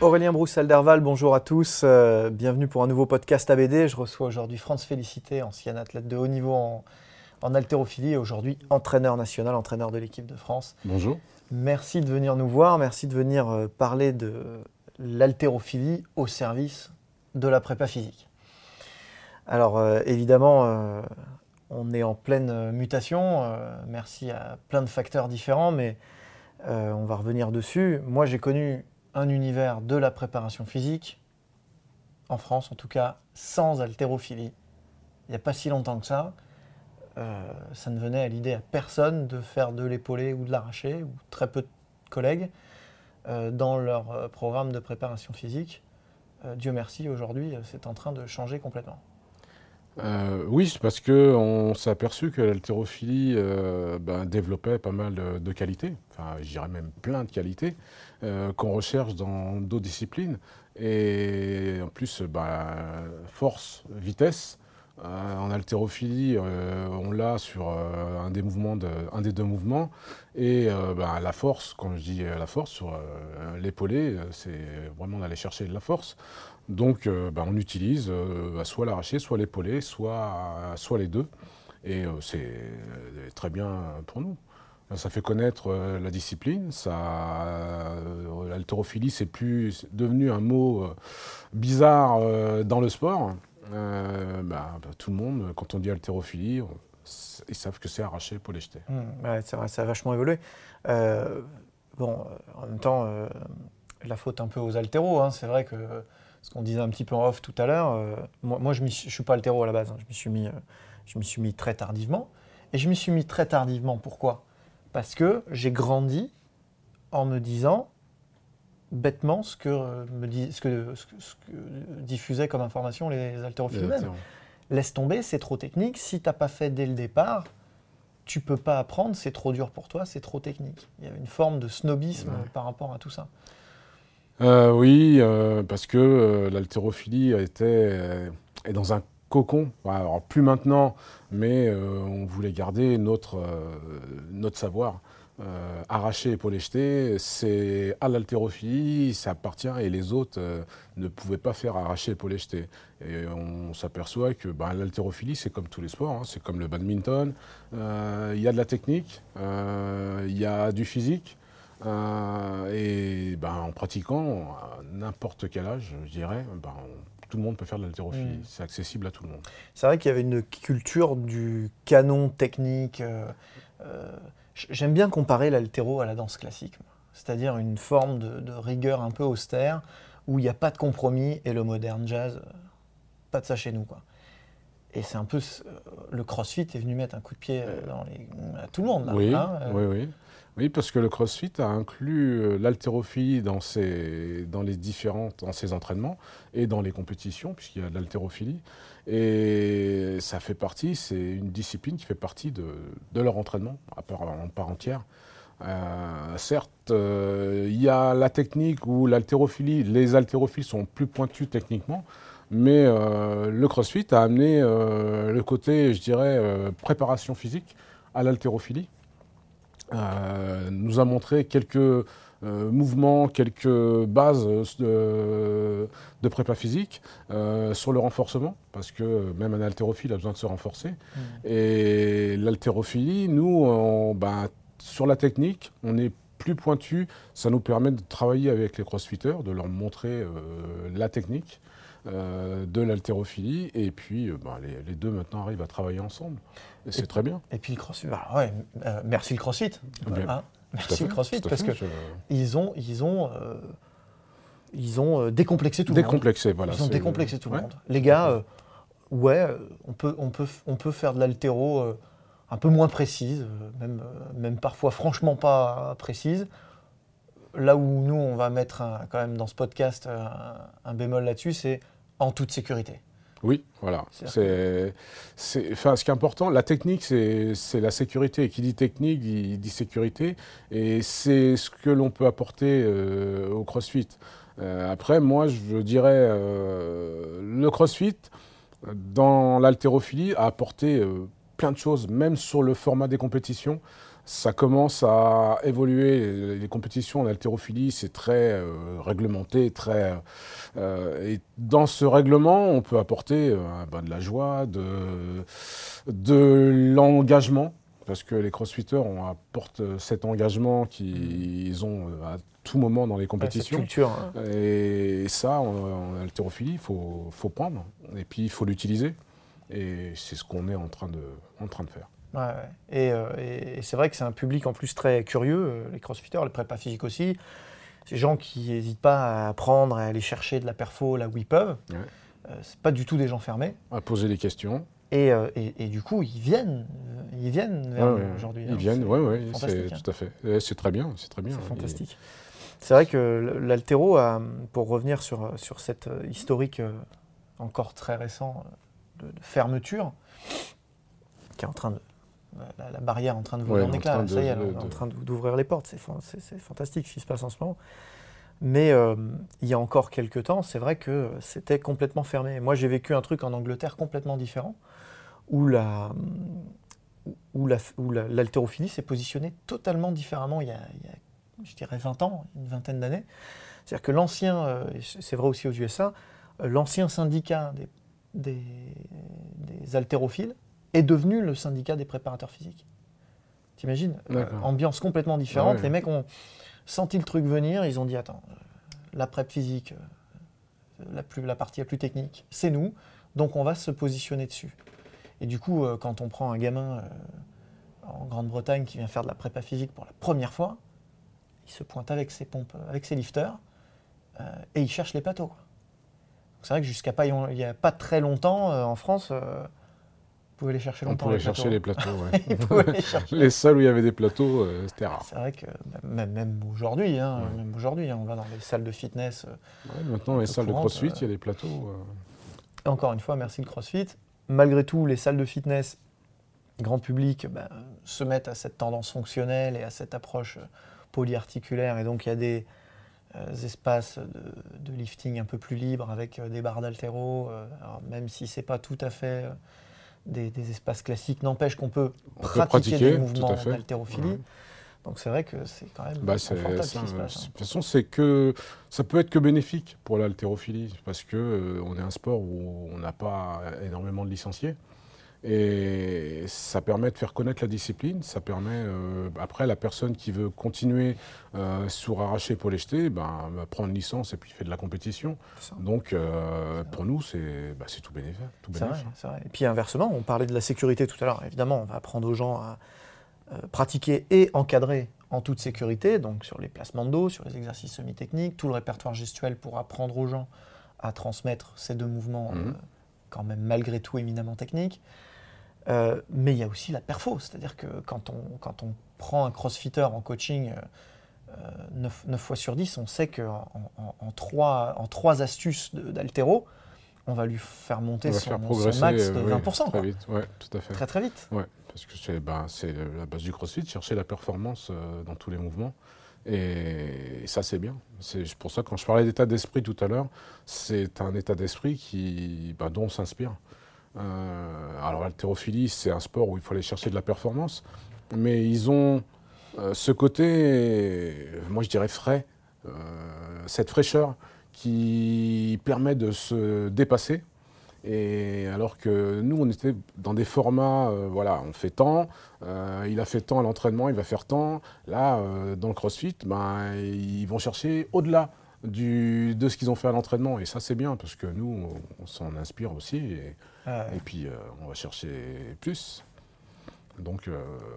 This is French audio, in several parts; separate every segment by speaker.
Speaker 1: Aurélien Broussel-Derval, bonjour à tous. Euh, bienvenue pour un nouveau podcast ABD. Je reçois aujourd'hui France Félicité, ancienne athlète de haut niveau en, en haltérophilie et aujourd'hui entraîneur national, entraîneur de l'équipe de France.
Speaker 2: Bonjour.
Speaker 1: Merci de venir nous voir, merci de venir euh, parler de l'haltérophilie au service de la prépa physique. Alors euh, évidemment, on est en pleine mutation, merci à plein de facteurs différents, mais on va revenir dessus. Moi j'ai connu un univers de la préparation physique, en France en tout cas, sans haltérophilie. Il n'y a pas si longtemps que ça. Euh, ça ne venait à l'idée à personne de faire de l'épaulé ou de l'arraché, ou très peu de collègues, euh, dans leur euh, programme de préparation physique. Dieu merci, aujourd'hui, c'est en train de changer complètement.
Speaker 2: Euh, oui, c'est parce qu'on s'est aperçu que l'haltérophilie euh, ben, développait pas mal de, qualités, enfin je dirais même plein de qualités, euh, qu'on recherche dans d'autres disciplines. Et en plus, ben, force, vitesse, euh, en haltérophilie, euh, on l'a sur euh, un, des mouvements un des deux mouvements. Et ben, la force, quand je dis la force, sur l'épaulé, c'est vraiment d'aller chercher de la force. Donc ben, on utilise euh, soit l'arraché, soit l'épaulé, soit, les deux. Et c'est très bien pour nous. Ça fait connaître la discipline. L'haltérophilie, c'est plus devenu un mot bizarre dans le sport. Euh, bah, bah, tout le monde, quand on dit haltérophilie, ils savent que c'est arraché pour les jeter.
Speaker 1: Mmh, ouais, c'est vrai, ça a vachement évolué. Euh, bon, euh, en même temps, euh, la faute un peu aux haltéros. hein. C'est vrai que ce qu'on disait un petit peu en off tout à l'heure, moi, je ne suis pas haltéro à la base. hein. Je m'y suis, mis, suis mis très tardivement. Et je m'y suis mis très tardivement. Pourquoi? Parce que j'ai grandi en me disant bêtement ce que, euh, me dis- ce que, ce que- ce que diffusaient comme information les haltérophiles
Speaker 2: Les
Speaker 1: eux-mêmes laisse tomber, c'est trop technique. Si t'as pas fait dès le départ, tu peux pas apprendre, c'est trop dur pour toi, c'est trop technique. Il y avait une forme de snobisme
Speaker 2: Ouais.
Speaker 1: par rapport à tout ça.
Speaker 2: Euh, oui, euh, parce que euh, l'haltérophilie était est dans un cocon. Alors plus maintenant, mais on voulait garder notre notre savoir. Euh, arraché épaulé jeté, c'est à l'haltérophilie, ça appartient et les autres euh, ne pouvaient pas faire arraché épaulé jeté. Et on s'aperçoit que ben, l'haltérophilie, c'est comme tous les sports, hein, c'est comme le badminton. Euh, Il y a de la technique, euh, il y a du physique. Et ben, en pratiquant, à n'importe quel âge, je dirais, ben, on- tout le monde peut faire de l'haltérophilie.
Speaker 1: Mm.
Speaker 2: C'est accessible à tout le monde.
Speaker 1: C'est vrai qu'il y avait une culture du canon technique. euh, euh, J'aime bien comparer l'altéro à la danse classique, c'est-à-dire une forme de, rigueur un peu austère où il n'y a pas de compromis et le moderne jazz, euh, pas de ça chez nous. Et c'est un peu. euh, Le crossfit est venu mettre un coup de pied euh, dans les, à tout le monde. Là,
Speaker 2: oui,
Speaker 1: hein, euh.
Speaker 2: oui, oui. Oui, parce que le CrossFit a inclus l'haltérophilie dans ses, dans les différentes, dans ses entraînements et dans les compétitions, puisqu'il y a de l'haltérophilie. Et ça fait partie, c'est une discipline qui fait partie de, de leur entraînement à part, en part entière. Euh, certes, euh, il y a la technique où l'haltérophilie, les haltérophiles sont plus pointus techniquement, mais euh, le CrossFit a amené le côté, je dirais, préparation physique à l'haltérophilie. nous a montré quelques mouvements, quelques bases de, prépa physique sur le renforcement, parce que même un haltérophile a besoin de se renforcer. Mmh. Et l'haltérophilie, nous, on, ben, sur la technique, on est plus pointu. Ça nous permet de travailler avec les crossfitters, de leur montrer euh, la technique euh, de l'haltérophilie. Et puis, euh, bah, les, deux maintenant arrivent à travailler ensemble. Et c'est très bien.
Speaker 1: Et puis le crossfit, bah, ouais, merci le crossfit. Hein. merci le crossfit, parce qu'ils ils ont. Ils ont ils ont décomplexé tout le monde.
Speaker 2: voilà.
Speaker 1: Ils ont décomplexé tout le monde. Les gars, ouais, on peut, on, peut, on peut faire de l'haltéro un peu moins précise, euh, même, euh, même parfois franchement pas précise. Là où nous, on va mettre quand même dans ce podcast euh, un, bémol là-dessus, c'est en toute sécurité.
Speaker 2: Oui, voilà. C'est, enfin, ce qui est important, la technique, c'est, la sécurité. Et qui dit technique, dit sécurité. Et c'est ce que l'on peut apporter au CrossFit. après, moi, je dirais, le CrossFit, dans l'haltérophilie, a apporté plein de choses, même sur le format des compétitions. Ça commence à évoluer. Les compétitions en haltérophilie, c'est très euh, réglementé, très. Euh, et dans ce règlement, on peut apporter euh, ben, de la joie, de, de l'engagement, parce que les crossfitters on apportent cet engagement qu'ils ont à tout moment dans les compétitions.
Speaker 1: culture, hein.
Speaker 2: Et ça, en, en haltérophilie, il faut, faut prendre. Et puis, il faut l'utiliser. Et c'est ce qu'on est en train de, en train de faire.
Speaker 1: Ouais, euh, Et, c'est vrai que c'est un public en plus très curieux, euh, les crossfitters, les prépas physiques aussi. Ces gens qui n'hésitent pas à apprendre, à aller chercher de la perfo là où ils peuvent. Ouais. Euh, c'est pas du tout des gens fermés.
Speaker 2: À poser des questions.
Speaker 1: Et, et, du coup, ils viennent, ils viennent aujourd'hui.
Speaker 2: Ils hein. viennent, oui, oui, c'est hein. tout à fait. C'est très bien, c'est très bien.
Speaker 1: C'est fantastique. C'est vrai que l'altéro, pour revenir sur, sur cette historique encore très récent de, fermeture qui est en train de. La, barrière est en train de voler en éclats. Ça y est, en train d'ouvrir les portes. C'est fantastique ce qui se passe en ce moment. Mais euh, il y a encore quelques temps, c'est vrai que c'était complètement fermé. Moi, j'ai vécu un truc en Angleterre complètement différent, où la, où l'haltérophilie s'est positionnée totalement différemment il y, a, je dirais, 20 ans, une vingtaine d'années. C'est-à-dire que l'ancien, euh, c'est vrai aussi aux USA, euh, l'ancien syndicat des des, haltérophiles est devenu le syndicat des préparateurs physiques. T'imagines euh, Ambiance complètement différente. Les mecs ont senti le truc venir. Ils ont dit attends, euh, la prep physique, euh, la, plus, la partie la plus technique, c'est nous. Donc on va se positionner dessus. Et du coup, quand on prend un gamin en Grande-Bretagne qui vient faire de la prépa physique pour la première fois, il se pointe avec ses pompes, avec ses lifters, et il cherche les plateaux. C'est vrai que jusqu'à pas, il n'y a pas très longtemps, euh, en France, euh, vous pouvez les chercher longtemps.
Speaker 2: On pouvait chercher les plateaux, ouais. les, les, salles où il y avait des plateaux, euh, c'était rare.
Speaker 1: C'est vrai que même, même aujourd'hui, hein, même aujourd'hui, hein, on va dans les salles de fitness.
Speaker 2: maintenant, dans les salles de crossfit, il y a des plateaux.
Speaker 1: Encore une fois, merci le crossfit. Malgré tout, les salles de fitness, grand public, ben, se mettent à cette tendance fonctionnelle et à cette approche polyarticulaire. Et donc, il y a des, euh, espaces de, lifting un peu plus libres avec euh, des barres d'altéro, euh, même si ce n'est pas tout à fait des, espaces classiques, n'empêche qu'on peut, pratiquer, des mouvements d'haltérophilie. Donc c'est vrai que c'est quand même bah, ce qui se passe. De
Speaker 2: toute façon, c'est que ça peut être que bénéfique pour l'haltérophilie parce que on est un sport où on n'a pas énormément de licenciés. Et ça permet de faire connaître la discipline, ça permet, euh, après, la personne qui veut continuer euh, sur arracher pour les jeter, ben, prend une licence et puis fait de la compétition. Donc, euh, pour nous, c'est bah, tout bénéfique.
Speaker 1: C'est vrai, vrai, Et puis inversement, on parlait de la sécurité tout à l'heure. Évidemment, on va apprendre aux gens à pratiquer et encadrer en toute sécurité, donc sur les placements de dos, sur les exercices semi-techniques, tout le répertoire gestuel pour apprendre aux gens à transmettre ces deux mouvements, mmh. Quand même malgré tout éminemment techniques. Euh, mais il y a aussi la perfo, c'est-à-dire que quand on, quand on prend un crossfitter en coaching euh, 9, fois sur 10, on sait qu'en en, trois, en trois astuces d'altéro, on va lui faire monter son,
Speaker 2: faire
Speaker 1: son
Speaker 2: progresser
Speaker 1: max de
Speaker 2: euh, oui,
Speaker 1: 20%.
Speaker 2: très
Speaker 1: quoi.
Speaker 2: vite. Ouais, tout à fait.
Speaker 1: Très très vite.
Speaker 2: Ouais, parce que c'est ben, la base du CrossFit, chercher la performance euh, dans tous les mouvements. Et, ça, c'est bien. C'est pour ça, quand je parlais d'état d'esprit tout à l'heure, c'est un état d'esprit ben, dont on s'inspire. Euh, alors, l'haltérophilie, c'est un sport où il faut aller chercher de la performance, mais ils ont euh, ce côté, moi je dirais frais, euh, cette fraîcheur qui permet de se dépasser. Et alors que nous, on était dans des formats, euh, voilà, on fait tant, euh, il a fait tant à l'entraînement, il va faire tant. Là, euh, dans le CrossFit, ben, ils vont chercher au-delà du- de ce qu'ils ont fait à l'entraînement. Et ça, c'est bien, parce que nous, on, on s'en inspire aussi. Et, et puis, on va chercher plus. Donc,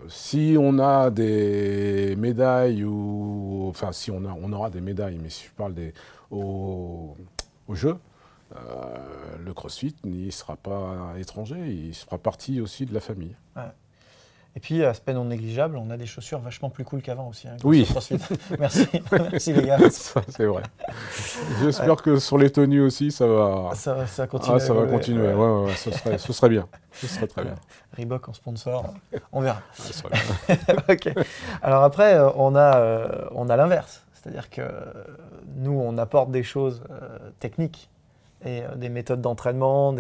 Speaker 2: si on a des médailles, ou. Enfin, si on, a, on aura des médailles, mais si je parle des, aux, aux Jeux, euh, le CrossFit n'y sera pas étranger, il fera partie aussi de la famille.
Speaker 1: Et puis, aspect non négligeable, on a des chaussures vachement plus cool qu'avant aussi. hein,
Speaker 2: Oui.
Speaker 1: Merci. Merci les gars.
Speaker 2: C'est vrai. J'espère que sur les tenues aussi, ça va.
Speaker 1: Ça, ça continue.
Speaker 2: Ah, ça va
Speaker 1: évoluer.
Speaker 2: continuer.
Speaker 1: Ouais.
Speaker 2: Ouais, ouais, ce, serait, ce serait bien. Ce serait très bien.
Speaker 1: Reebok en sponsor, on verra.
Speaker 2: Bien.
Speaker 1: ok. Alors après, euh, on a, euh, on a l'inverse. C'est-à-dire que euh, nous, on apporte des choses euh, techniques et euh, des méthodes d'entraînement,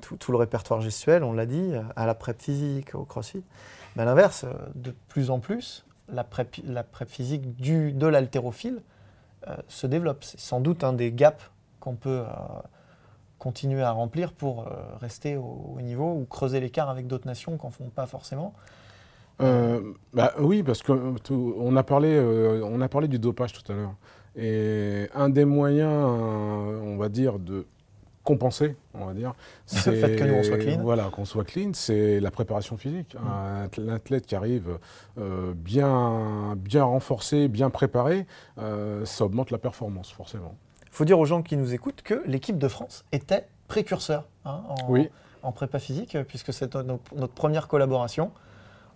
Speaker 1: tout, le répertoire gestuel, on l'a dit, euh, à la prep physique, au crossfit. Mais à l'inverse, euh, de plus en plus, la prep, physique du, de l'haltérophile se développe. C'est sans doute un des gaps qu'on peut continuer à remplir pour rester au, au niveau ou creuser l'écart avec d'autres nations qu'on ne font pas forcément.
Speaker 2: Bah, oui, parce qu'on on a, parlé, a parlé du dopage tout à l'heure. Et un des moyens, euh, on va dire, de compenser, on va dire, c'est
Speaker 1: fait que nous, on soit clean.
Speaker 2: Voilà, qu'on soit clean, c'est la préparation physique. Un athlè- L'athlète qui arrive euh, bien, bien renforcé, bien préparé, euh, ça augmente la performance, forcément.
Speaker 1: Il faut dire aux gens qui nous écoutent que l'équipe de France était précurseur hein, en,
Speaker 2: Oui.
Speaker 1: en prépa physique, puisque c'est no- notre première collaboration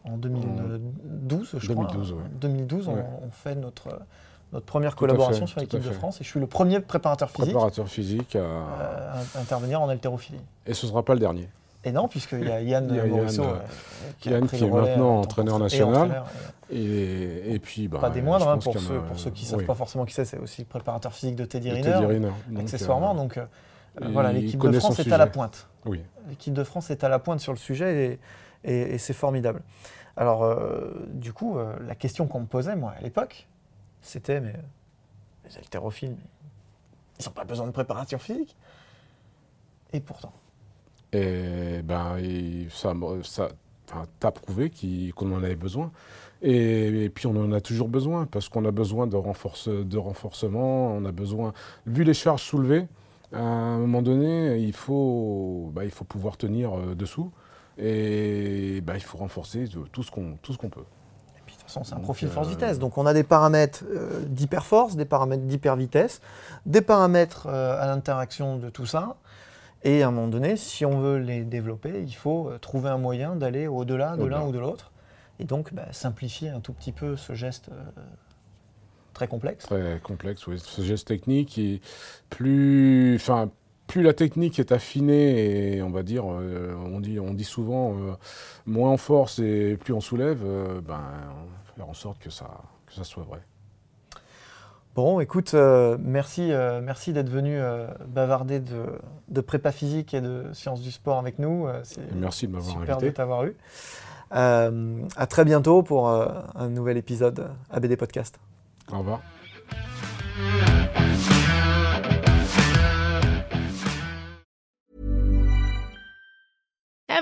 Speaker 1: en 2012, je
Speaker 2: 2012,
Speaker 1: crois.
Speaker 2: ouais.
Speaker 1: 2012, on-
Speaker 2: Ouais.
Speaker 1: on, fait notre, notre première
Speaker 2: Tout
Speaker 1: collaboration
Speaker 2: fait,
Speaker 1: sur l'équipe de. France. Et je suis le premier préparateur physique
Speaker 2: Préparateur physique, à-
Speaker 1: euh, à intervenir en haltérophilie.
Speaker 2: et ce ne sera pas le dernier.
Speaker 1: Et non, puisqu'il y a Yann
Speaker 2: Il y a
Speaker 1: Morisseau,
Speaker 2: euh,
Speaker 1: euh, qui,
Speaker 2: Yann est maintenant entraîneur national.
Speaker 1: et-
Speaker 2: Et, et puis, bah,
Speaker 1: pas des moindres, hein, pour, ceux,
Speaker 2: a-
Speaker 1: pour ceux qui ne savent
Speaker 2: oui.
Speaker 1: pas forcément qui c'est, c'est aussi le préparateur physique de Teddy Riner,
Speaker 2: Teddy Riner. Donc,
Speaker 1: accessoirement.
Speaker 2: euh,
Speaker 1: Donc, euh,
Speaker 2: il
Speaker 1: voilà, l'équipe de France est à la pointe.
Speaker 2: Oui.
Speaker 1: L'équipe de France est à la pointe sur le sujet et, et- c'est formidable. Alors, euh, du coup, euh, la question qu'on me posait, moi, à l'époque, c'était mais euh, les haltérophiles, ils n'ont pas besoin de préparation physique. Et pourtant.
Speaker 2: Et ben, ça, ça t'as prouvé qu'on en avait besoin. Et, puis on en a toujours besoin parce qu'on a besoin de, renforce, de renforcement, on a besoin, vu les charges soulevées, à un moment donné, il faut, bah, il faut pouvoir tenir euh, dessous et bah, il faut renforcer qu'on tout ce qu'on peut.
Speaker 1: Et puis, de toute façon, c'est un profil
Speaker 2: euh,
Speaker 1: force-vitesse. Donc, on a des paramètres euh, d'hyperforce, des paramètres d'hypervitesse, des paramètres euh, à l'interaction de tout ça. Et à un moment donné, si on veut les développer, il faut euh, trouver un moyen d'aller au-delà de l'un ou de l'autre. Et donc, bah, simplifier un tout petit peu ce geste euh, très complexe.
Speaker 2: Très complexe, oui. Ce geste technique, est plus, enfin, plus la technique est affinée et on va dire, euh, on, dit, on dit souvent, euh, moins on force et plus on soulève, euh, ben, on va faire en sorte que ça, que ça soit vrai.
Speaker 1: Bon, écoute, merci, merci d'être venu bavarder de, de prépa physique et de sciences du sport avec nous.
Speaker 2: Merci de m'avoir
Speaker 1: super
Speaker 2: invité.
Speaker 1: de t'avoir eu. À très bientôt pour un nouvel épisode ABD Podcast.
Speaker 2: Au revoir.